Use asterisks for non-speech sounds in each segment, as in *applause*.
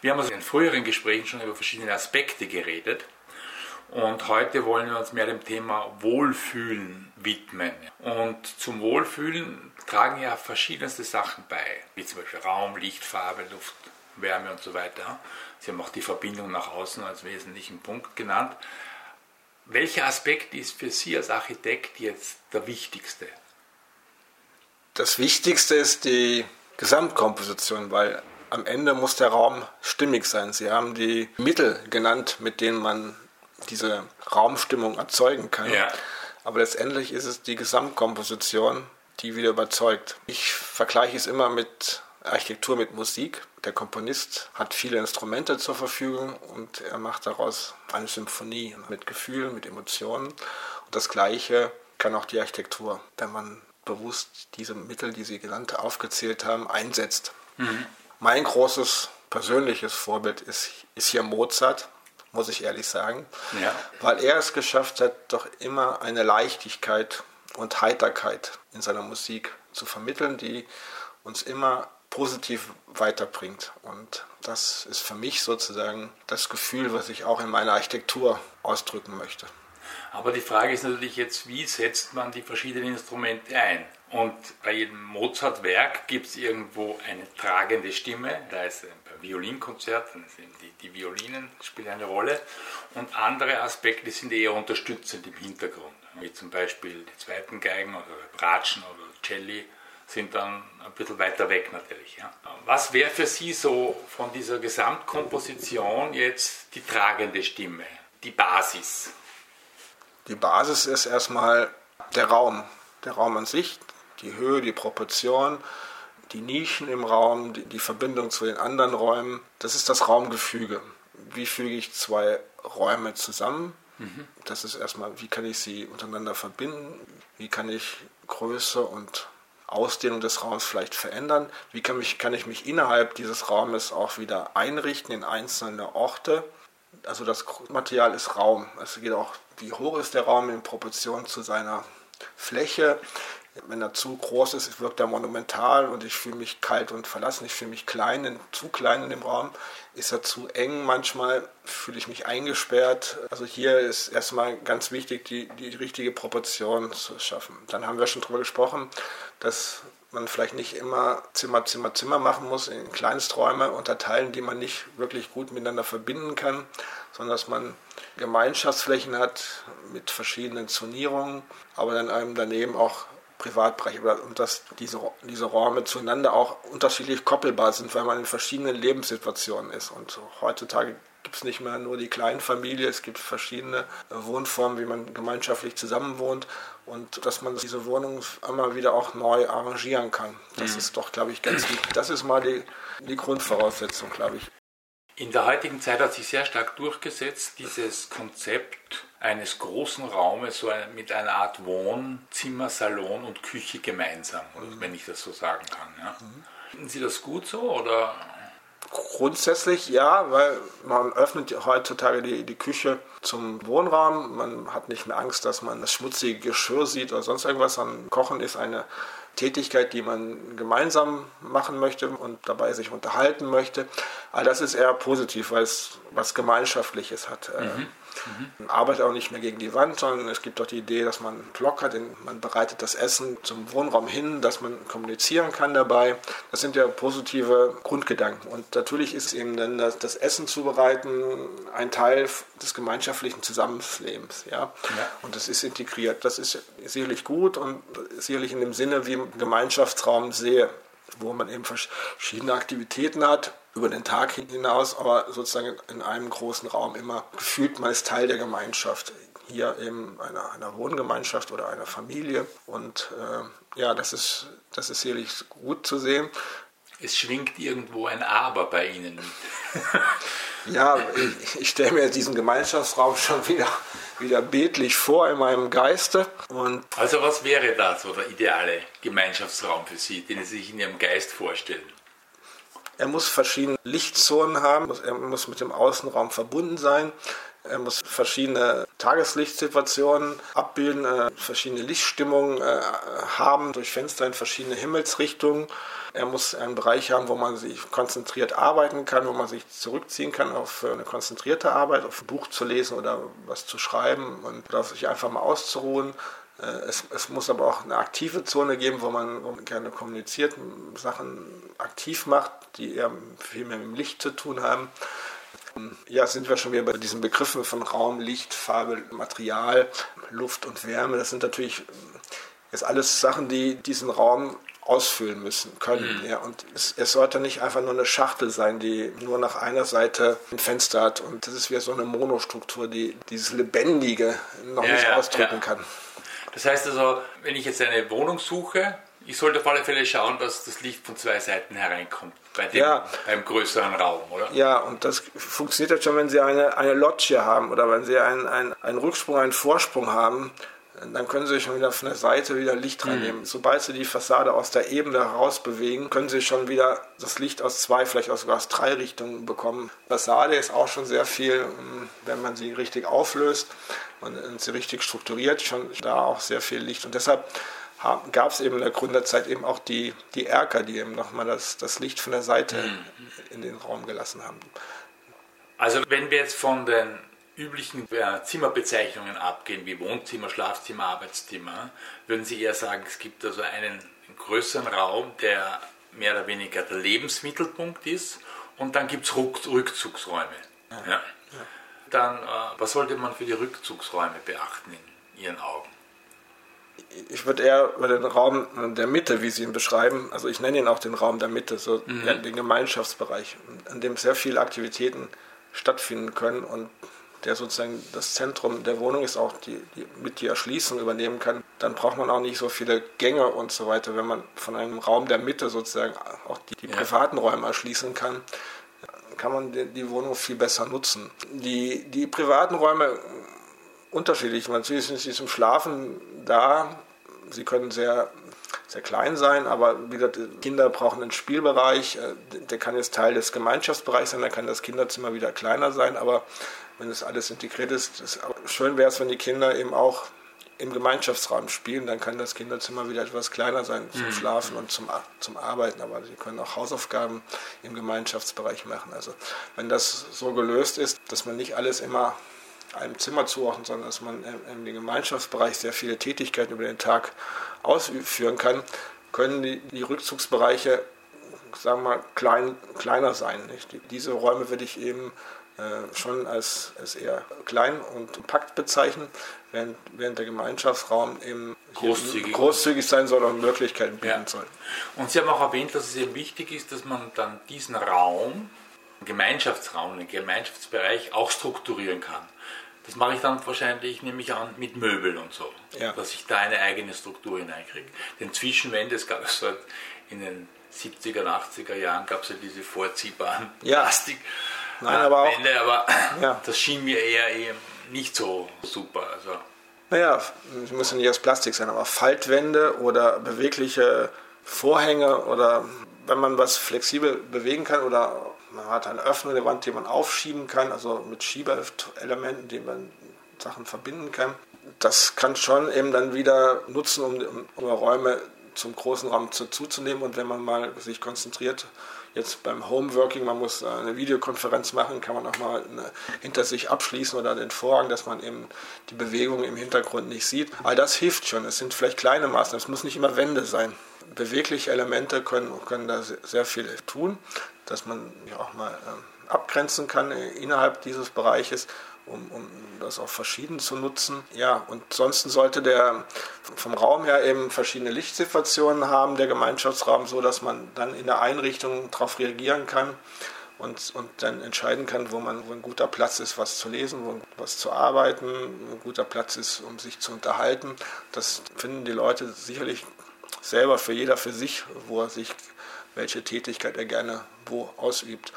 Wir haben also in früheren Gesprächen schon über verschiedene Aspekte geredet. Und heute wollen wir uns mehr dem Thema Wohlfühlen widmen. Und zum Wohlfühlen tragen ja verschiedenste Sachen bei, wie zum Beispiel Raum, Licht, Farbe, Luft, Wärme und so weiter. Sie haben auch die Verbindung nach außen als wesentlichen Punkt genannt. Welcher Aspekt ist für Sie als Architekt jetzt der wichtigste? Das Wichtigste ist die Gesamtkomposition, weil am Ende muss der Raum stimmig sein. Sie haben die Mittel genannt, mit denen man diese Raumstimmung erzeugen kann. Ja. Aber letztendlich ist es die Gesamtkomposition, die wieder überzeugt. Ich vergleiche es immer mit Architektur mit Musik. Der Komponist hat viele Instrumente zur Verfügung und er macht daraus eine Symphonie mit Gefühlen, mit Emotionen. Und das Gleiche kann auch die Architektur, wenn man bewusst diese Mittel, die Sie genannt, aufgezählt haben, einsetzt. Mhm. Mein großes persönliches Vorbild ist, ist hier Mozart, muss ich ehrlich sagen, ja. weil er es geschafft hat, doch immer eine Leichtigkeit und Heiterkeit in seiner Musik zu vermitteln, die uns immer positiv weiterbringt. Und das ist für mich sozusagen das Gefühl, was ich auch in meiner Architektur ausdrücken möchte. Aber die Frage ist natürlich jetzt, wie setzt man die verschiedenen Instrumente ein? Und bei jedem Mozart-Werk gibt es irgendwo eine tragende Stimme, da ist ein Violinkonzert, dann sind die, die Violinen spielen eine Rolle und andere Aspekte sind eher unterstützend im Hintergrund, wie zum Beispiel die zweiten Geigen oder Bratschen oder Celli sind dann ein bisschen weiter weg natürlich. Ja. Was wäre für Sie so von dieser Gesamtkomposition jetzt die tragende Stimme, die Basis? Die Basis ist erstmal der Raum, der Raum an sich, die Höhe, die Proportion, die Nischen im Raum, die, die Verbindung zu den anderen Räumen. Das ist das Raumgefüge. Wie füge ich zwei Räume zusammen? Mhm. Das ist erstmal, wie kann ich sie untereinander verbinden? Wie kann ich Größe und Ausdehnung des Raums vielleicht verändern? Wie kann, mich, kann ich mich innerhalb dieses Raumes auch wieder einrichten in einzelne Orte? Also das Material ist Raum. Es geht auch, wie hoch ist der Raum in Proportion zu seiner Fläche. Wenn er zu groß ist, wirkt er monumental und ich fühle mich kalt und verlassen. Ich fühle mich klein, zu klein in dem Raum. Ist er zu eng manchmal, fühle ich mich eingesperrt. Also hier ist erstmal ganz wichtig, die, die richtige Proportion zu schaffen. Dann haben wir schon darüber gesprochen, dass man vielleicht nicht immer Zimmer, Zimmer, Zimmer machen muss, in Kleinsträume unterteilen, die man nicht wirklich gut miteinander verbinden kann, sondern dass man Gemeinschaftsflächen hat mit verschiedenen Zonierungen, aber dann einem daneben auch Privatbereich und dass diese, diese Räume zueinander auch unterschiedlich koppelbar sind, weil man in verschiedenen Lebenssituationen ist. Und heutzutage gibt es nicht mehr nur die Kleinfamilie, es gibt verschiedene Wohnformen, wie man gemeinschaftlich zusammenwohnt und dass man diese Wohnung immer wieder auch neu arrangieren kann. Das mhm. ist doch, glaube ich, ganz wichtig. Das ist mal die, die Grundvoraussetzung, glaube ich. In der heutigen Zeit hat sich sehr stark durchgesetzt dieses Konzept eines großen Raumes so mit einer Art Wohnzimmer, Salon und Küche gemeinsam, mhm. wenn ich das so sagen kann. Ja. Mhm. Finden Sie das gut so oder? Grundsätzlich ja, weil man öffnet heutzutage die, die Küche zum Wohnraum. Man hat nicht mehr Angst, dass man das schmutzige Geschirr sieht oder sonst irgendwas. Sondern Kochen ist eine Tätigkeit, die man gemeinsam machen möchte und dabei sich unterhalten möchte. Aber das ist eher positiv, weil es was Gemeinschaftliches hat. Mhm. Mhm. Arbeitet auch nicht mehr gegen die Wand, sondern es gibt auch die Idee, dass man einen Block hat, man bereitet das Essen zum Wohnraum hin, dass man kommunizieren kann dabei. Das sind ja positive Grundgedanken. Und natürlich ist eben dann das, das Essen zubereiten ein Teil des gemeinschaftlichen Zusammenlebens. Ja? ja? Und das ist integriert. Das ist sicherlich gut und sicherlich in dem Sinne, wie ich Gemeinschaftsraum sehe wo man eben verschiedene Aktivitäten hat über den Tag hinaus, aber sozusagen in einem großen Raum immer gefühlt, man ist Teil der Gemeinschaft. Hier eben einer, einer Wohngemeinschaft oder einer Familie. Und äh, ja, das ist, das ist sicherlich gut zu sehen. Es schwingt irgendwo ein Aber bei Ihnen *laughs* ja, ich, ich stelle mir diesen Gemeinschaftsraum schon wieder, wieder bildlich vor in meinem Geiste. Und also was wäre da so der ideale Gemeinschaftsraum für Sie, den Sie sich in Ihrem Geist vorstellen? Er muss verschiedene Lichtzonen haben, er muss mit dem Außenraum verbunden sein. Er muss verschiedene Tageslichtsituationen abbilden, äh, verschiedene Lichtstimmungen äh, haben, durch Fenster in verschiedene Himmelsrichtungen. Er muss einen Bereich haben, wo man sich konzentriert arbeiten kann, wo man sich zurückziehen kann auf eine konzentrierte Arbeit, auf ein Buch zu lesen oder was zu schreiben und sich einfach mal auszuruhen. Äh, es, es, muss aber auch eine aktive Zone geben, wo man, wo man gerne kommuniziert, Sachen aktiv macht, die eher viel mehr mit dem Licht zu tun haben. Ja, sind wir schon wieder bei diesen Begriffen von Raum, Licht, Farbe, Material, Luft und Wärme. Das sind natürlich jetzt alles Sachen, die diesen Raum ausfüllen müssen können. Mhm. Ja, und es, es, sollte nicht einfach nur eine Schachtel sein, die nur nach einer Seite ein Fenster hat. Und das ist wie so eine Monostruktur, die dieses Lebendige noch ja, nicht ja, ausdrücken kann. Das heißt also, wenn ich jetzt eine Wohnung suche, ich sollte auf alle Fälle schauen, dass das Licht von zwei Seiten hereinkommt, bei dem, ja. beim größeren Raum, oder? Ja, und das funktioniert jetzt schon, wenn Sie eine, eine Loggia haben oder wenn Sie einen, einen, einen Rücksprung, einen Vorsprung haben, dann können Sie schon wieder von der Seite wieder Licht mhm. reinnehmen. Mhm. Sobald Sie die Fassade aus der Ebene heraus bewegen, können Sie schon wieder das Licht aus zwei, vielleicht auch sogar aus drei Richtungen bekommen. Fassade ist auch schon sehr viel, wenn man sie richtig auflöst und sie richtig strukturiert, schon da auch sehr viel Licht. Und deshalb gab es eben in der Gründerzeit eben auch die, die Erker, die eben nochmal das, das Licht von der Seite mhm. in den Raum gelassen haben. Also wenn wir jetzt von den üblichen äh, Zimmerbezeichnungen abgehen, wie Wohnzimmer, Schlafzimmer, Arbeitszimmer, würden Sie eher sagen, es gibt also einen, größeren Raum, der mehr oder weniger der Lebensmittelpunkt ist und dann gibt es Rückzugsräume. Ja. Ja. Dann, äh, was sollte man für die Rückzugsräume beachten in Ihren Augen? ich würde eher über den Raum der Mitte, wie Sie ihn beschreiben, also ich nenne ihn auch den Raum der Mitte, so mhm. den Gemeinschaftsbereich, an dem sehr viele Aktivitäten stattfinden können und der sozusagen das Zentrum der Wohnung ist, auch die, die mit die Erschließung übernehmen kann, dann braucht man auch nicht so viele Gänge und so weiter. Wenn man von einem Raum der Mitte sozusagen auch die, die ja. privaten Räume erschließen kann, kann man die, die Wohnung viel besser nutzen. Die, die privaten Räume unterschiedlich. Man sieht sie zum Schlafen da. Sie können sehr, sehr klein sein, aber wie gesagt, Kinder brauchen einen Spielbereich. Äh, der kann jetzt Teil des Gemeinschaftsbereichs sein, da kann das Kinderzimmer wieder kleiner sein, aber wenn das alles integriert ist, ist schön wäre es, wenn die Kinder eben auch im Gemeinschaftsraum spielen, dann kann das Kinderzimmer wieder etwas kleiner sein zum mhm. Schlafen und zum, zum Arbeiten, aber sie können auch Hausaufgaben im Gemeinschaftsbereich machen. Also wenn das so gelöst ist, dass man nicht alles immer einem Zimmer zuordnen, sondern dass man im Gemeinschaftsbereich sehr viele Tätigkeiten über den Tag ausführen kann, können die, die Rückzugsbereiche, sagen wir mal, klein, kleiner sein. Nicht? Diese Räume würde ich eben schon als, als eher klein und kompakt bezeichnen, während, während der Gemeinschaftsraum eben großzügig, großzügig sein soll und Möglichkeiten bieten ja. soll. Und Sie haben auch erwähnt, dass es eben wichtig ist, dass man dann diesen Raum, Gemeinschaftsraum, den Gemeinschaftsbereich auch strukturieren kann. Das mache ich dann wahrscheinlich, nehme ich an, mit Möbeln und so, ja. dass ich da eine eigene Struktur hineinkriege. Denn Zwischenwände, es gab es halt in den 70er, 80er Jahren gab es ja diese vorziehbaren ja. Plastik. Nein, aber auch, Wände, aber ja. das schien mir eher, eher nicht so super. Also. Naja, es müssen nicht aus Plastik sein, aber Faltwände oder bewegliche Vorhänge oder wenn man was flexibel bewegen kann oder man hat eine Öffnung der Wand, die man aufschieben kann, also mit Schieberelementen, die man Sachen verbinden kann. Das kann schon eben dann wieder nutzen, um, um Räume zum großen Raum zuzunehmen. Und wenn man mal sich konzentriert, jetzt beim Homeworking, man muss eine Videokonferenz machen, kann man auch mal eine, hinter sich abschließen oder den Vorhang, dass man eben die Bewegung im Hintergrund nicht sieht. All das hilft schon. Es sind vielleicht kleine Maßnahmen, es muss nicht immer Wände sein. Bewegliche Elemente können, können da sehr viel tun dass man ja auch mal äh, abgrenzen kann innerhalb dieses Bereiches, um, um das auch verschieden zu nutzen. Ja, und ansonsten sollte der vom Raum her eben verschiedene Lichtsituationen haben, der Gemeinschaftsraum, so dass man dann in der Einrichtung darauf reagieren kann und, und dann entscheiden kann, wo man wo ein guter Platz ist, was zu lesen, wo was zu arbeiten, ein guter Platz ist, um sich zu unterhalten. Das finden die Leute sicherlich selber für jeder für sich, wo er sich welche Tätigkeit er gerne wo ausübt.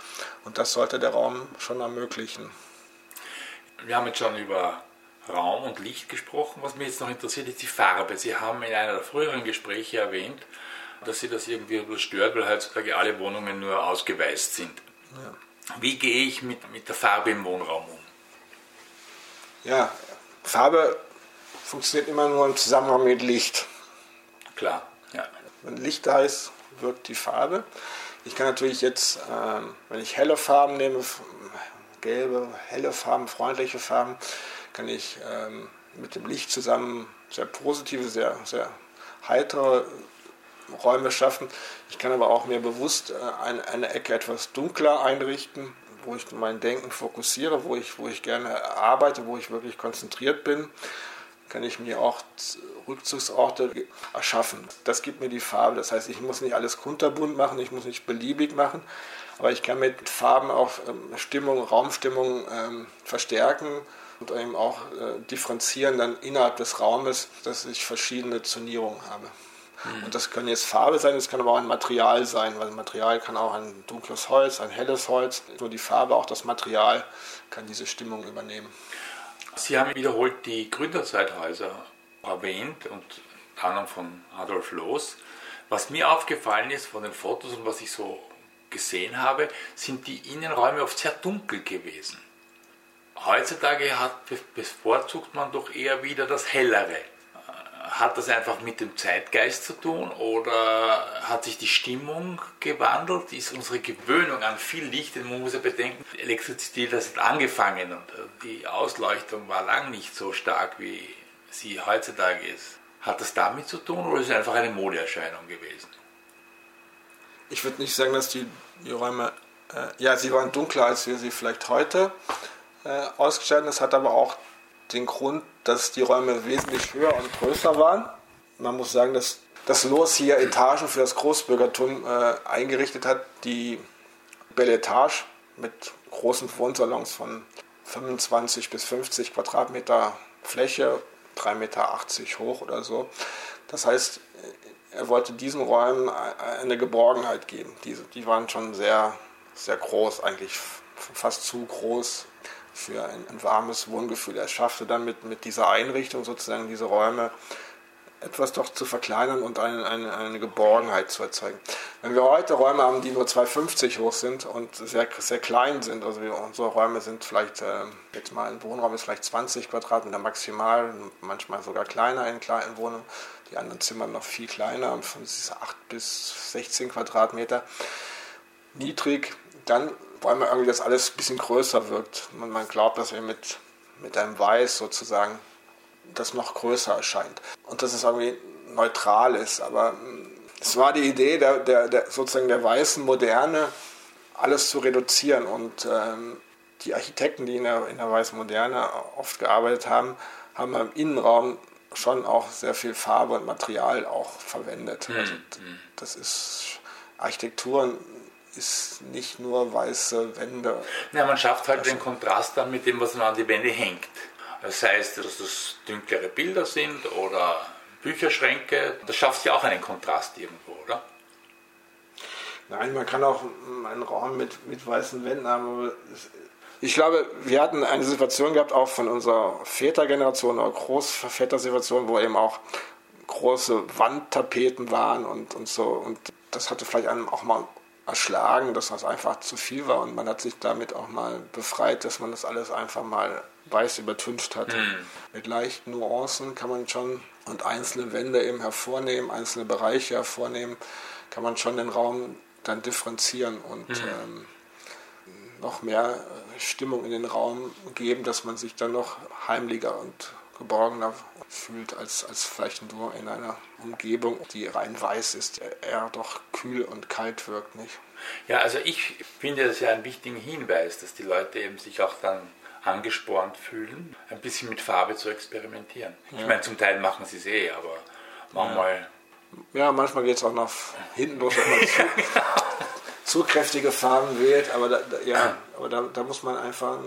Und das sollte der Raum schon ermöglichen. Wir haben jetzt schon über Raum und Licht gesprochen. Was mich jetzt noch interessiert, ist die Farbe. Sie haben in einer der früheren Gespräche erwähnt, dass sie das irgendwie stört, weil heutzutage alle Wohnungen nur ausgeweißt sind. Ja. Wie gehe ich mit, mit der Farbe im Wohnraum um? Ja, Farbe funktioniert immer nur im Zusammenhang mit Licht. Klar, ja. Wenn Licht da ist, wirkt die Farbe. Ich kann natürlich jetzt, ähm, wenn ich helle Farben nehme, gelbe, helle Farben, freundliche Farben, kann ich ähm, mit dem Licht zusammen sehr positive, sehr, sehr heitere Räume schaffen. Ich kann aber auch mir bewusst äh, eine, eine Ecke etwas dunkler einrichten, wo ich mein Denken fokussiere, wo ich, wo ich gerne arbeite, wo ich wirklich konzentriert bin, kann ich mir auch Rückzugsorte erschaffen. Das gibt mir die Farbe. Das heißt, ich muss nicht alles kunterbunt machen, ich muss nicht beliebig machen, aber ich kann mit Farben auch ähm, Stimmung, Raumstimmung ähm, verstärken und eben auch äh, differenzieren dann innerhalb des Raumes, dass ich verschiedene Zonierungen habe. Mhm. Und das kann jetzt Farbe sein, das kann aber auch ein Material sein, weil Material kann auch ein dunkles Holz, ein helles Holz. Nur die Farbe, auch das Material kann diese Stimmung übernehmen. Sie haben wiederholt die Gründerzeithäuser erwähnt und anderem von Adolf Loos. Was mir aufgefallen ist von den Fotos und was ich so gesehen habe, sind die Innenräume oft sehr dunkel gewesen. Heutzutage hat, bevorzugt man doch eher wieder das Hellere. Hat das einfach mit dem Zeitgeist zu tun oder hat sich die Stimmung gewandelt? Ist unsere Gewöhnung an viel Licht, denn man muss ja bedenken, Elektrizität hat angefangen und die Ausleuchtung war lang nicht so stark, wie sie heutzutage ist. Hat das damit zu tun oder ist es einfach eine Modeerscheinung gewesen? Ich würde nicht sagen, dass die, die Räume, äh, ja, sie waren dunkler, als wir sie vielleicht heute äh, ausgestalten. Das hat aber auch den Grund, dass die Räume wesentlich höher und größer waren. Man muss sagen, dass das Los hier Etagen für das Großbürgertum äh, eingerichtet hat, die Belle Etage mit großen Wohnsalons von 25 bis 50 Quadratmeter Fläche, 3,80 Meter hoch oder so. Das heißt, er wollte diesen Räumen eine Geborgenheit geben. Die, die waren schon sehr, sehr groß, eigentlich fast zu groß für ein, ein, warmes Wohngefühl. Er schaffte dann mit, mit dieser Einrichtung sozusagen diese Räume etwas doch zu verkleinern und eine, eine, eine Geborgenheit zu erzeugen. Wenn wir heute Räume haben, die nur 2,50 hoch sind und sehr, sehr klein sind, also unsere Räume sind vielleicht, äh, jetzt mal ein Wohnraum ist vielleicht 20 Quadratmeter maximal, manchmal sogar kleiner in kleinen Wohnungen, die anderen Zimmer noch viel kleiner, von 8 bis 16 Quadratmeter niedrig, dann wollen wir irgendwie, dass alles ein bisschen größer wirkt. Man, man glaubt, dass wir mit, mit einem Weiß sozusagen das noch größer erscheint. Und dass es irgendwie neutral ist. Aber mm, es war die Idee der, der, der sozusagen der weißen Moderne, alles zu reduzieren. Und ähm, die Architekten, die in der, in der weißen Moderne oft gearbeitet haben, haben im Innenraum schon auch sehr viel Farbe und Material auch verwendet. Mhm. Also das ist Architektur ist nicht nur weiße Wände. Ja, man schafft halt den Kontrast dann mit dem, was man an die Wände hängt. Das heißt, dass das dunklere Bilder sind oder Bücherschränke. Das schafft ja auch einen Kontrast irgendwo, oder? Nein, man kann auch einen Raum mit, mit weißen Wänden haben. Ich glaube, wir hatten eine Situation gehabt, auch von unserer Vätergeneration oder Großvätersituation, wo eben auch große Wandtapeten waren und, und so. Und das hatte vielleicht einem auch mal erschlagen, dass das einfach zu viel war und man hat sich damit auch mal befreit, dass man das alles einfach mal weiß übertüncht hat. Mhm. Mit leichten Nuancen kann man schon und einzelne Wände eben hervornehmen, einzelne Bereiche hervornehmen, kann man schon den Raum dann differenzieren und mhm. ähm, noch mehr Stimmung in den Raum geben, dass man sich dann noch heimlicher und geborgener fühlt als, als vielleicht nur in einer Umgebung, die rein weiß ist, eher doch kühl und kalt wirkt, nicht? Ja, also ich finde das ja einen wichtigen Hinweis, dass die Leute eben sich auch dann angespornt fühlen, ein bisschen mit Farbe zu experimentieren. Ja. Ich meine, zum Teil machen sie es eh, aber manchmal. Ja, ja manchmal geht es auch nach hinten los, dass man *laughs* zu, kräftige Farben wählt, aber da, da ja, aber da, da muss man einfach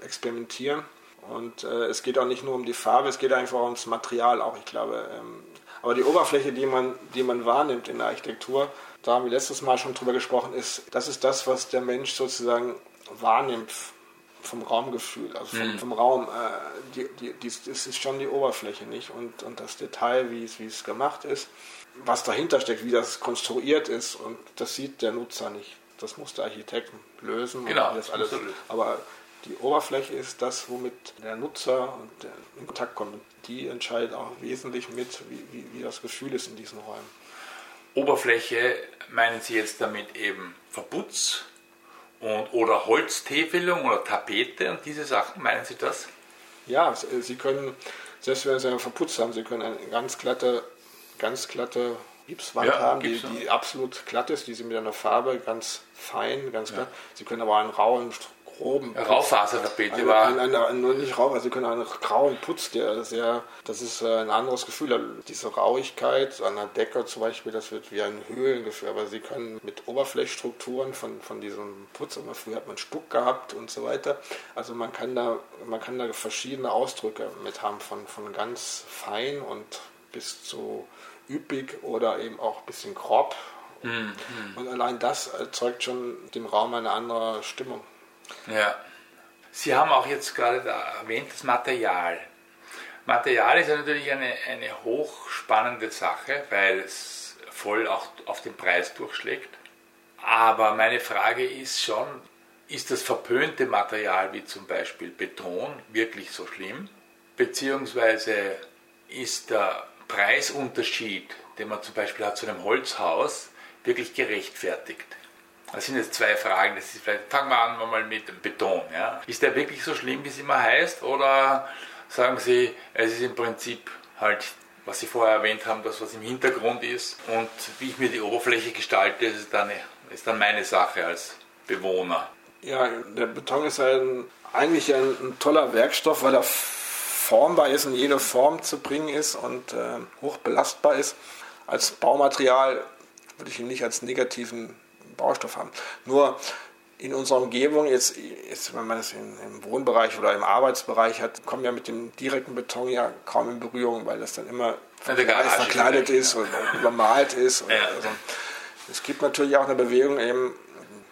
experimentieren. Und äh, es geht auch nicht nur um die Farbe, es geht einfach ums Material auch, ich glaube. Ähm, aber die Oberfläche, die man, die man wahrnimmt in der Architektur, da haben wir letztes Mal schon drüber gesprochen, ist, das ist das, was der Mensch sozusagen wahrnimmt vom Raumgefühl, also vom, mhm. vom Raum. Äh, die, die, die, das ist schon die Oberfläche, nicht? Und, und das Detail, wie es gemacht ist. Was dahinter steckt, wie das konstruiert ist. Und das sieht der Nutzer nicht. Das muss der Architekt lösen. Genau, das alles. Aber die Oberfläche ist das, womit der Nutzer in Kontakt kommt. Die entscheidet auch wesentlich mit, wie, wie, wie das Gefühl ist in diesen Räumen. Oberfläche meinen Sie jetzt damit eben Verputz und, oder Holztäfelung oder Tapete und diese Sachen, meinen Sie das? Ja, Sie können, selbst wenn Sie einen Verputz haben, Sie können eine ganz glatte, ganz glatte Gipswand ja, haben, die, die, absolut glatt ist, die Sie mit einer Farbe ganz fein, ganz glatt. Sie können aber einen rauen groben Raufasertapete war. Ein, ein, ein, nur nicht rau, also sie können einen grauen Putz, der sehr, das ist äh, ein anderes Gefühl. Diese Rauigkeit an der Decke zum Beispiel, das wird wie ein Höhlengefühl, aber sie können mit Oberflächstrukturen von, von diesem Putz, immer früher hat man Stuck gehabt und so weiter. Also man kann da, man kann da verschiedene Ausdrücke mit haben, von, von ganz fein und bis zu üppig oder eben auch ein bisschen grob. Mhm. Und allein das erzeugt schon dem Raum eine andere Stimmung. Ja. Sie haben auch jetzt gerade erwähnt, das Material. Material ist ja natürlich eine, eine hochspannende Sache, weil es voll auch auf den Preis durchschlägt. Aber meine Frage ist schon, ist das verpönte Material wie zum Beispiel Beton wirklich so schlimm? Beziehungsweise ist der Preisunterschied, den man zum Beispiel hat zu einem Holzhaus, wirklich gerechtfertigt? Das sind jetzt zwei Fragen. Das ist vielleicht, fangen wir an mal mit dem Beton. Ja. Ist der wirklich so schlimm, wie es immer heißt? Oder sagen Sie, es ist im Prinzip halt, was Sie vorher erwähnt haben, das, was im Hintergrund ist und wie ich mir die Oberfläche gestalte, ist dann, ist dann meine Sache als Bewohner. Ja, der Beton ist ein, eigentlich ein, ein toller Werkstoff, weil er formbar ist, in jede Form zu bringen ist und äh, hoch belastbar ist. Als Baumaterial würde ich ihn nicht als negativen Baustoff haben. Nur in unserer Umgebung, jetzt, jetzt wenn man es im Wohnbereich oder im Arbeitsbereich hat, kommen wir mit dem direkten Beton ja kaum in Berührung, weil das dann immer verkleidet ist und übermalt ist. Und ja. also, es gibt natürlich auch eine Bewegung eben,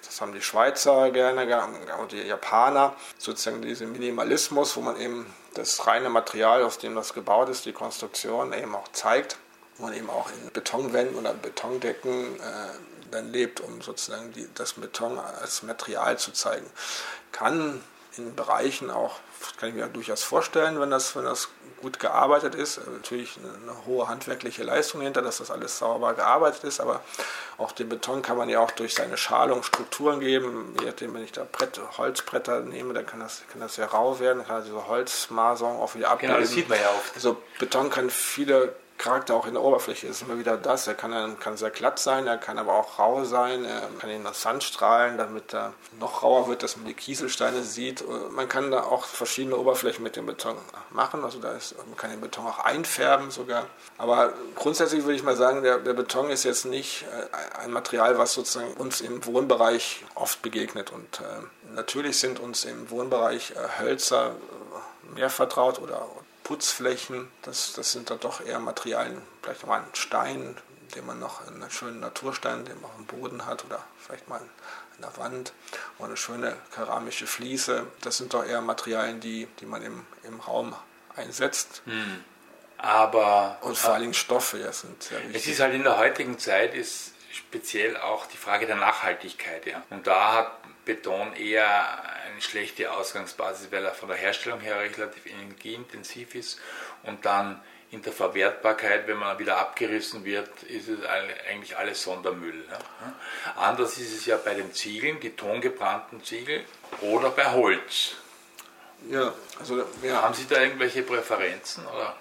das haben die Schweizer gerne und die Japaner, sozusagen diesen Minimalismus, wo man eben das reine Material, aus dem das gebaut ist, die Konstruktion eben auch zeigt, man eben auch in Betonwänden oder Betondecken äh, dann lebt, um sozusagen die, das Beton als Material zu zeigen. Kann in Bereichen auch, kann ich mir durchaus vorstellen, wenn das, wenn das gut gearbeitet ist, natürlich eine, hohe handwerkliche Leistung hinter, dass das alles sauber gearbeitet ist, aber auch den Beton kann man ja auch durch seine Schalung Strukturen geben. Je nachdem, wenn ich da Brett, Holzbretter nehme, dann kann das, kann das sehr rau werden, kann diese Holzmasung auch wieder abbilden. Genau, das sieht man ja oft. Also Beton kann viele Charakter auch in der Oberfläche ist immer wieder das. Er kann, kann sehr glatt sein, er kann aber auch rau sein, er kann in das Sand strahlen, damit er noch rauer wird, dass man die Kieselsteine sieht. Man kann da auch verschiedene Oberflächen mit dem Beton machen, also da ist, man kann den Beton auch einfärben sogar. Aber grundsätzlich würde ich mal sagen, der, der Beton ist jetzt nicht äh, ein Material, was sozusagen uns im Wohnbereich oft begegnet. Und äh, natürlich sind uns im Wohnbereich äh, Hölzer äh, mehr vertraut oder Putzflächen, das, das sind dann doch eher Materialien, vielleicht mal ein Stein, den man noch, einen schönen Naturstein, den man auf dem Boden hat oder vielleicht mal an der Wand oder eine schöne keramische Fliese. Das sind doch eher Materialien, die, die man im, im Raum einsetzt. Hm. Aber und vor allem Stoffe ja, sind sehr wichtig. Es ist halt in der heutigen Zeit ist speziell auch die Frage der Nachhaltigkeit. Ja. Und da hat Beton eher eine schlechte Ausgangsbasis, weil er von der Herstellung her relativ energieintensiv ist und dann in der Verwertbarkeit, wenn man wieder abgerissen wird, ist es eigentlich alles Sondermüll. Anders ist es ja bei den Ziegeln, die tongebrannten Ziegel oder bei Holz. Ja, also ja. Haben Sie da irgendwelche Präferenzen? Oder?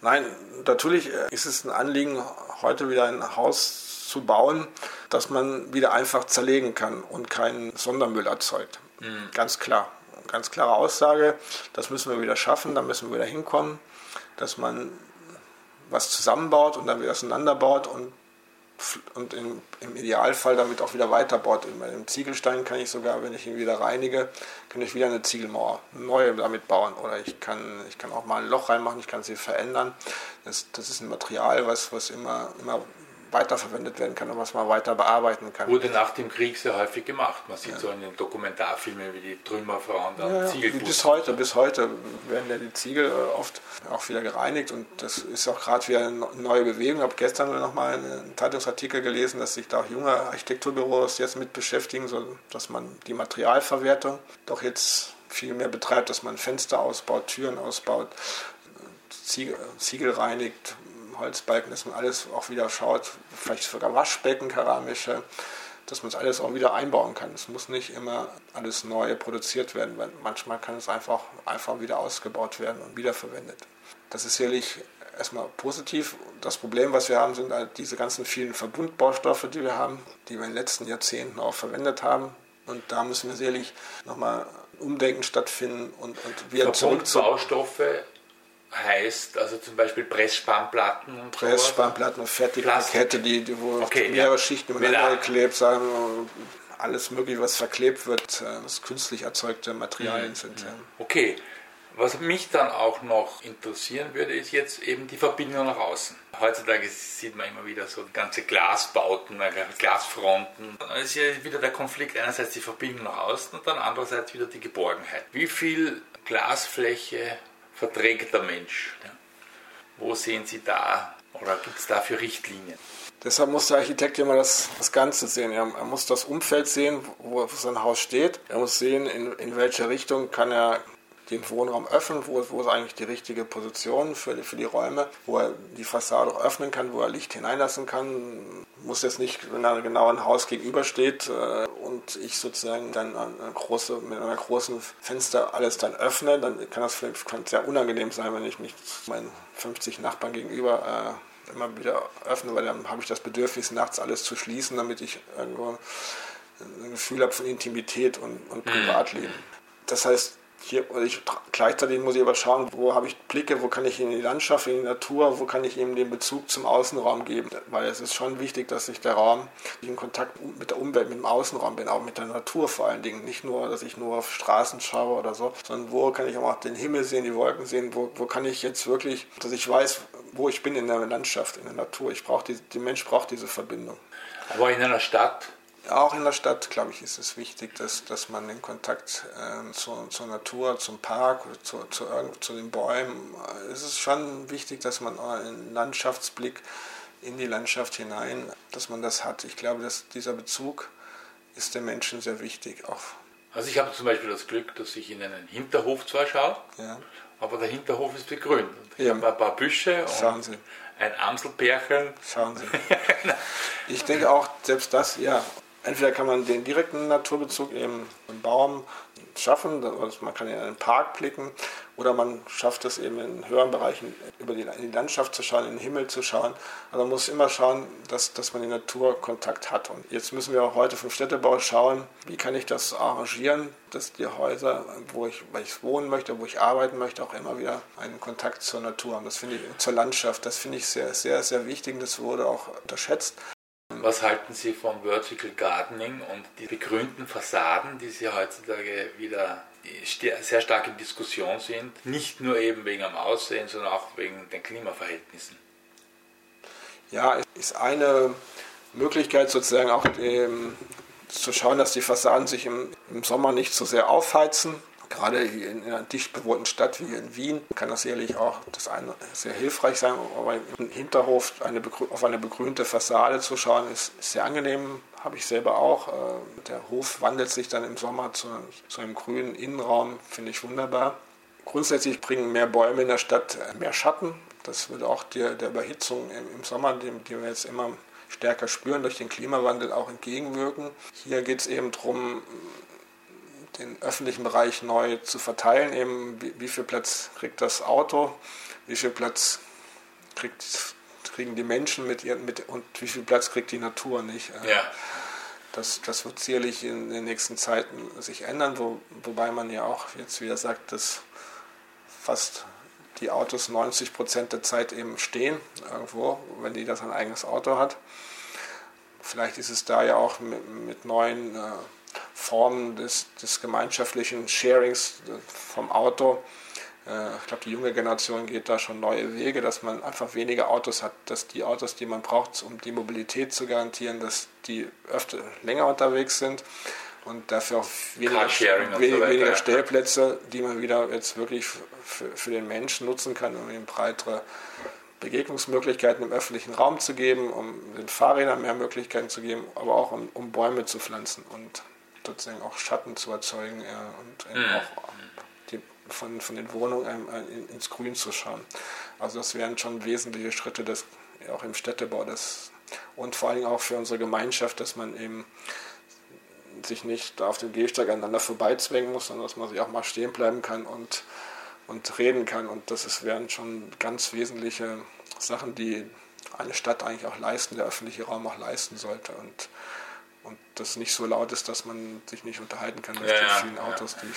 Nein, natürlich ist es ein Anliegen, heute wieder ein Haus zu bauen, dass man wieder einfach zerlegen kann und keinen Sondermüll erzeugt. Mhm. Ganz klar. Ganz klare Aussage, das müssen wir wieder schaffen, da müssen wir wieder hinkommen, dass man was zusammenbaut und dann wieder auseinanderbaut und, und im, im Idealfall damit auch wieder weiterbaut. Bei dem Ziegelstein kann ich sogar, wenn ich ihn wieder reinige, kann ich wieder eine Ziegelmauer neu damit bauen. Oder ich kann, ich kann auch mal ein Loch reinmachen, ich kann sie verändern. Das, das ist ein Material, was, was immer, immer weiterverwendet werden kann und was man weiter bearbeiten kann. Wurde nach dem Krieg sehr häufig gemacht. Man sieht ja. so in den Dokumentarfilmen, wie die Trümmerfrauen da ja, Ziegel Bis heute, bis heute werden ja die Ziegel äh, oft auch wieder gereinigt und das ist auch gerade wieder eine neue Bewegung. Ich habe gestern noch mal einen Zeitungsartikel gelesen, dass sich da auch junge Architekturbüros jetzt mit beschäftigen, so dass man die Materialverwertung doch jetzt viel mehr betreibt, dass man Fenster ausbaut, Türen ausbaut, Ziegel, Ziegel reinigt, Holzbalken, dass man alles auch wieder schaut, vielleicht sogar Waschbecken, keramische, dass man es alles auch wieder einbauen kann. Es muss nicht immer alles neu produziert werden, weil manchmal kann es einfach, einfach wieder ausgebaut werden und wiederverwendet. Das ist sicherlich erstmal positiv. Das Problem, was wir haben, sind halt diese ganzen vielen Verbundbaustoffe, die wir haben, die wir in den letzten Jahrzehnten auch verwendet haben. Und da müssen wir sicherlich nochmal Umdenken stattfinden und, und wieder zurück zu. Baustoffe heißt, also zum Beispiel Pressspannplatten und Pressspannplatten und Fertigpakete, die, die wo okay, mehrere ja. Schichten übereinander geklebt sagen, alles mögliche, was verklebt wird, was äh, künstlich erzeugte Materialien mhm. sind. Ja. Okay. Was mich dann auch noch interessieren würde, ist jetzt eben die Verbindung nach außen. Heutzutage sieht man immer wieder so ganze Glasbauten, äh, Glasfronten. Da ist ja wieder der Konflikt, einerseits die Verbindung nach außen und dann andererseits wieder die Geborgenheit. Wie viel Glasfläche verträgt der Mensch? Wo sehen Sie da oder gibt es dafür Richtlinien? Deshalb muss der Architekt immer das, das Ganze sehen. Er, er, muss das Umfeld sehen, wo sein Haus steht. Er muss sehen, in, in welche Richtung kann er den Wohnraum öffnen, wo, wo ist eigentlich die richtige Position für, für die Räume, wo er die Fassade auch öffnen kann, wo er Licht hineinlassen kann. Muss jetzt nicht, wenn er genau ein Haus gegenübersteht äh, und ich sozusagen dann eine große, mit einer großen Fenster alles dann öffne, dann kann das vielleicht kann sehr unangenehm sein, wenn ich mich meinen 50 Nachbarn gegenüber äh, immer wieder öffne, weil dann habe ich das Bedürfnis, nachts alles zu schließen, damit ich irgendwo ein Gefühl habe von Intimität und, und mhm. Privatleben. Das heißt, hier, ich, gleichzeitig muss ich aber schauen, wo habe ich Blicke, wo kann ich in die Landschaft, in die Natur, wo kann ich eben den Bezug zum Außenraum geben. Weil es ist schon wichtig, dass ich der Raum in Kontakt mit der Umwelt, mit dem Außenraum bin, auch mit der Natur vor allen Dingen. Nicht nur, dass ich nur auf Straßen schaue oder so, sondern wo kann ich auch den Himmel sehen, die Wolken sehen, wo, wo kann ich jetzt wirklich, dass ich weiß, wo ich bin in der Landschaft, in der Natur. Ich brauche die, der Mensch braucht diese Verbindung. Aber in einer Stadt auch in der Stadt, glaube ich, ist es wichtig, dass, dass man den Kontakt äh, zur, zur Natur, zum Park, zu, zu, zu den Bäumen, äh, es ist schon wichtig, dass man einen Landschaftsblick in die Landschaft hinein, dass man das hat. Ich glaube, dass dieser Bezug ist den Menschen sehr wichtig. Auch also ich habe zum Beispiel das Glück, dass ich in einen Hinterhof zwar schaue, ja. aber der Hinterhof ist begrünt. Ich ja. habe ein paar Büsche Sie. ein Amselpärchen. Schauen Sie. *laughs* ich denke auch, selbst das, ja, Entweder kann man den direkten Naturbezug eben im Baum schaffen, also man kann in einen Park blicken, oder man schafft es eben in höheren Bereichen über die, in die Landschaft zu schauen, in den Himmel zu schauen. Aber man muss immer schauen, dass, dass man den Naturkontakt hat. Und jetzt müssen wir auch heute vom Städtebau schauen, wie kann ich das arrangieren, dass die Häuser, wo ich, wo ich wohnen möchte, wo ich arbeiten möchte, auch immer wieder einen Kontakt zur Natur haben. Das finde ich, zur Landschaft, das finde ich sehr, sehr, sehr wichtig. Das wurde auch unterschätzt. Was halten Sie von Vertical Gardening und die begrünten Fassaden, die Sie heutzutage wieder sehr stark in Diskussion sind? Nicht nur eben wegen am Aussehen, sondern auch wegen den Klimaverhältnissen. Ja, ist eine Möglichkeit sozusagen auch ähm, zu schauen, dass die Fassaden sich im, im Sommer nicht so sehr aufheizen Gerade hier in einer dicht bewohnten Stadt wie in Wien kann das sicherlich auch das eine sehr hilfreich sein, aber im Hinterhof eine, auf eine begrünte Fassade zu schauen, ist sehr angenehm. Habe ich selber auch. Äh, der Hof wandelt sich dann im Sommer zu, zu einem grünen Innenraum, finde ich wunderbar. Grundsätzlich bringen mehr Bäume in der Stadt mehr Schatten. Das würde auch der, der Überhitzung im, Sommer, die, die wir jetzt immer stärker spüren durch den Klimawandel, auch entgegenwirken. Hier geht es eben darum, den öffentlichen Bereich neu zu verteilen. Eben wie, wie, viel Platz kriegt das Auto, wie viel Platz kriegt, kriegen die Menschen mit, ihr, mit und wie viel Platz kriegt die Natur nicht. Äh, ja. Das, das wird sicherlich in den nächsten Zeiten sich ändern, wo, wobei man ja auch jetzt wieder sagt, dass fast die Autos 90 Prozent der Zeit eben stehen irgendwo, wenn die das ein eigenes Auto hat. Vielleicht ist es da ja auch mit, mit neuen äh, Formen des, des gemeinschaftlichen Sharings vom Auto. Äh, ich glaube, die junge Generation geht da schon neue Wege, dass man einfach weniger Autos hat, dass die Autos, die man braucht, um die Mobilität zu garantieren, dass die öfter länger unterwegs sind und dafür auch weniger, weniger, so weniger Stellplätze, die man wieder jetzt wirklich für, für den Menschen nutzen kann, um ihm breitere Begegnungsmöglichkeiten im öffentlichen Raum zu geben, um den Fahrrädern mehr Möglichkeiten zu geben, aber auch um, um Bäume zu pflanzen und sozusagen auch Schatten zu erzeugen ja, und mhm. auch die, von, von den Wohnungen ins Grün zu schauen. Also das wären schon wesentliche Schritte des, auch im Städtebau das, und vor allem auch für unsere Gemeinschaft, dass man eben sich nicht auf dem Gehsteig aneinander vorbeizwängen muss, sondern dass man sich auch mal stehen bleiben kann und, und reden kann. Und das ist, wären schon ganz wesentliche Sachen, die eine Stadt eigentlich auch leisten, der öffentliche Raum auch leisten sollte. Und, und das nicht so laut ist, dass man sich nicht unterhalten kann mit ja, den vielen Autos, die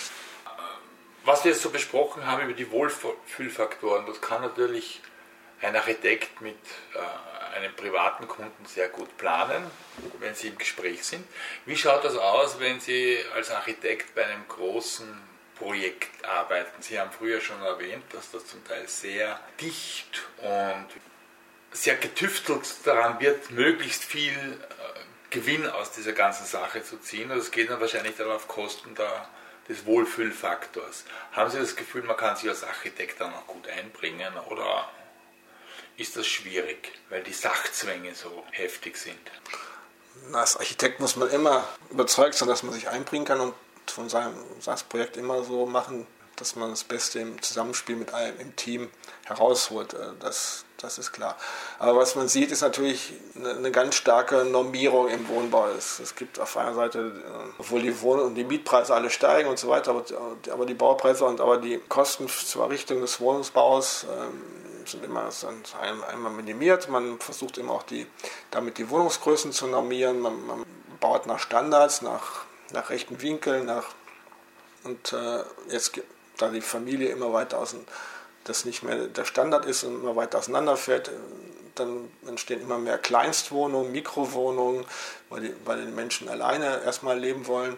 Was wir jetzt so besprochen haben über die Wohlfühlfaktoren, das kann natürlich ein Architekt mit äh, einem privaten Kunden sehr gut planen, wenn Sie im Gespräch sind. Wie schaut das aus, wenn Sie als Architekt bei einem großen Projekt arbeiten? Sie haben früher schon erwähnt, dass das zum Teil sehr dicht und sehr getüftelt daran wird, möglichst viel äh, Gewinn aus dieser ganzen Sache zu ziehen. Das geht dann wahrscheinlich dann auf Kosten der, des Wohlfühlfaktors. Haben Sie das Gefühl, man kann sich als Architekt dann auch gut einbringen oder ist das schwierig, weil die Sachzwänge so heftig sind. Als Architekt muss man immer überzeugt sein, dass man sich einbringen kann und von seinem, seinem Projekt immer so machen, dass man das Beste im Zusammenspiel mit allem im Team herausholt. Äh, das, das ist klar. Aber was man sieht, ist natürlich eine, ganz starke Normierung im Wohnbau. Es, es, gibt auf einer Seite, äh, obwohl die Wohn- und die Mietpreise alle steigen und so weiter, aber, aber die Baupreise und aber die Kosten zur Errichtung des Wohnungsbaus ähm, sind immer sind einmal minimiert. Man versucht immer auch die, damit die Wohnungsgrößen zu normieren. Man, man baut nach Standards, nach, nach rechten Winkeln, nach und äh, jetzt, da die Familie immer weiter außen, das nicht mehr der Standard ist und immer weiter auseinanderfällt, dann entstehen immer mehr Kleinstwohnungen, Mikrowohnungen, weil die, weil die Menschen alleine erstmal leben wollen.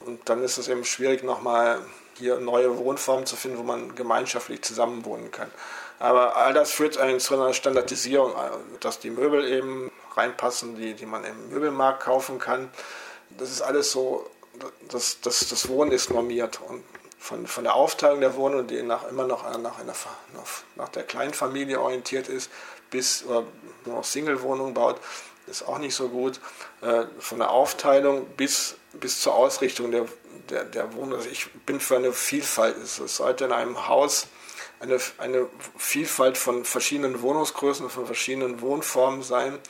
Und dann ist es eben schwierig, nochmal hier neue Wohnformen zu finden, wo man gemeinschaftlich zusammenwohnen kann. Aber all das führt eigentlich zu einer Standardisierung, dass die Möbel eben reinpassen, die, die man im Möbelmarkt kaufen kann. Das ist alles so, das, das, das Wohnen ist normiert. Und von, von der Aufteilung der Wohnung, die nach, immer noch nach, einer, nach der Kleinfamilie orientiert ist, bis oder nur noch Single-Wohnungen baut, ist auch nicht so gut. Äh, von der Aufteilung bis, bis zur Ausrichtung der, der, der Wohnung. Also ich bin für eine Vielfalt. Es sollte in einem Haus eine, eine Vielfalt von verschiedenen Wohnungsgrößen, von verschiedenen Wohnformen sein,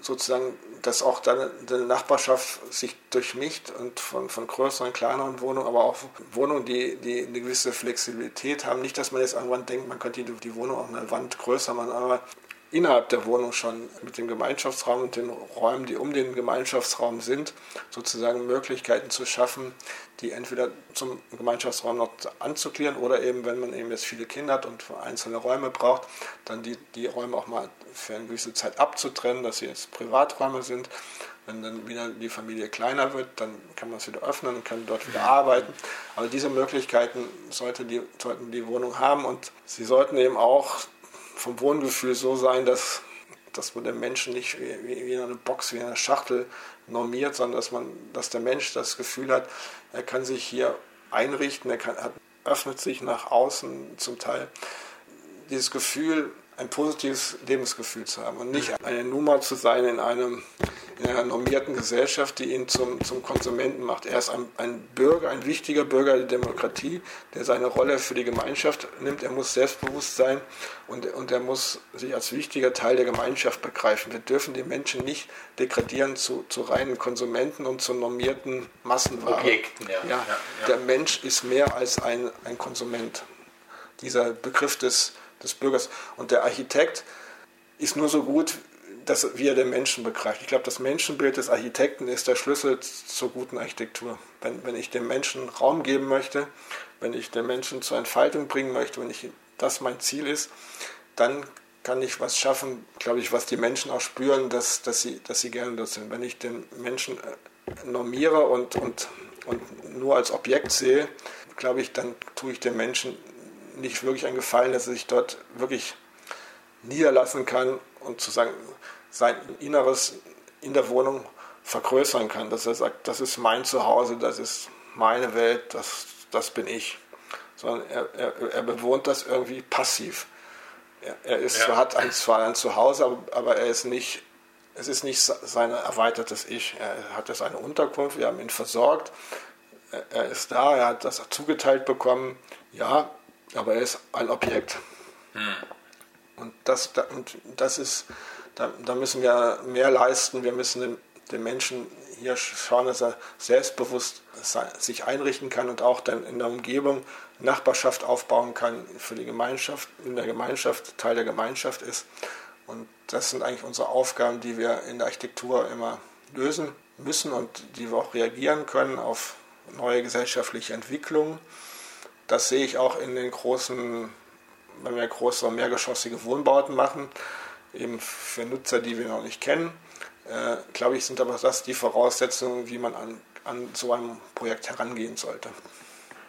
sozusagen, dass auch dann die Nachbarschaft sich durchmischt und von, von größeren, kleineren Wohnungen, aber auch Wohnungen, die, die eine gewisse Flexibilität haben. Nicht, dass man jetzt irgendwann denkt, man könnte die, die Wohnung auch eine Wand größer machen, aber innerhalb der Wohnung schon mit dem Gemeinschaftsraum und den Räumen, die um den Gemeinschaftsraum sind, sozusagen Möglichkeiten zu schaffen, die entweder zum Gemeinschaftsraum noch anzuklären oder eben, wenn man eben jetzt viele Kinder hat und einzelne Räume braucht, dann die, die Räume auch mal für eine gewisse Zeit abzutrennen, dass sie jetzt Privaträume sind. Wenn dann wieder die Familie kleiner wird, dann kann man es wieder öffnen und kann dort wieder arbeiten. Aber diese Möglichkeiten sollte die, sollten die Wohnung haben und sie sollten eben auch vom Wohngefühl so sein, dass, dass man den Menschen nicht wie, wie eine Box, wie eine Schachtel normiert, sondern dass, man, dass der Mensch das Gefühl hat, er kann sich hier einrichten, er kann, hat, öffnet sich nach außen zum Teil. Dieses Gefühl, ein positives Lebensgefühl zu haben und nicht eine Nummer zu sein in, einem, in einer normierten Gesellschaft, die ihn zum, zum Konsumenten macht. Er ist ein, ein Bürger, ein wichtiger Bürger der Demokratie, der seine Rolle für die Gemeinschaft nimmt. Er muss selbstbewusst sein und, und er muss sich als wichtiger Teil der Gemeinschaft begreifen. Wir dürfen die Menschen nicht degradieren zu, zu reinen Konsumenten und zu normierten Massenwaren. Objekten, ja. Ja, ja, ja. Der Mensch ist mehr als ein, ein Konsument. Dieser Begriff des des Bürgers. Und der Architekt ist nur so gut, dass, wie er den Menschen begreift. Ich glaube, das Menschenbild des Architekten ist der Schlüssel zur guten Architektur. Wenn, wenn ich dem Menschen Raum geben möchte, wenn ich den Menschen zur Entfaltung bringen möchte, wenn ich, das mein Ziel ist, dann kann ich was schaffen, glaube ich, was die Menschen auch spüren, dass, dass, sie, dass sie gerne dort sind. Wenn ich den Menschen äh, normiere und, und, und nur als Objekt sehe, glaube ich, dann tue ich den Menschen nicht wirklich ein Gefallen, dass er sich dort wirklich niederlassen kann und sozusagen sein Inneres in der Wohnung vergrößern kann, dass er sagt, das ist mein Zuhause, das ist meine Welt, das, das bin ich. Sondern er, er, er bewohnt das irgendwie passiv. Er, er ist, ja. hat ein, zwar ein Zuhause, aber, aber er ist nicht, es ist nicht sein erweitertes Ich. Er hat seine Unterkunft, wir haben ihn versorgt, er, er ist da, er hat das zugeteilt bekommen, ja, aber er ist ein Objekt. Hm. Und das, und das ist, da, da, müssen wir mehr leisten. Wir müssen den, den Menschen hier schauen, dass er selbstbewusst sich einrichten kann und auch dann in der Umgebung Nachbarschaft aufbauen kann für die Gemeinschaft, in der Gemeinschaft, Teil der Gemeinschaft ist. Und das sind eigentlich unsere Aufgaben, die wir in der Architektur immer lösen müssen und die wir auch reagieren können auf neue gesellschaftliche Entwicklungen. Das sehe ich auch in den großen, wenn wir große mehrgeschossige Wohnbauten machen, eben für Nutzer, die wir noch nicht kennen. Äh, glaube ich, sind aber das die Voraussetzungen, wie man an, an so ein Projekt herangehen sollte.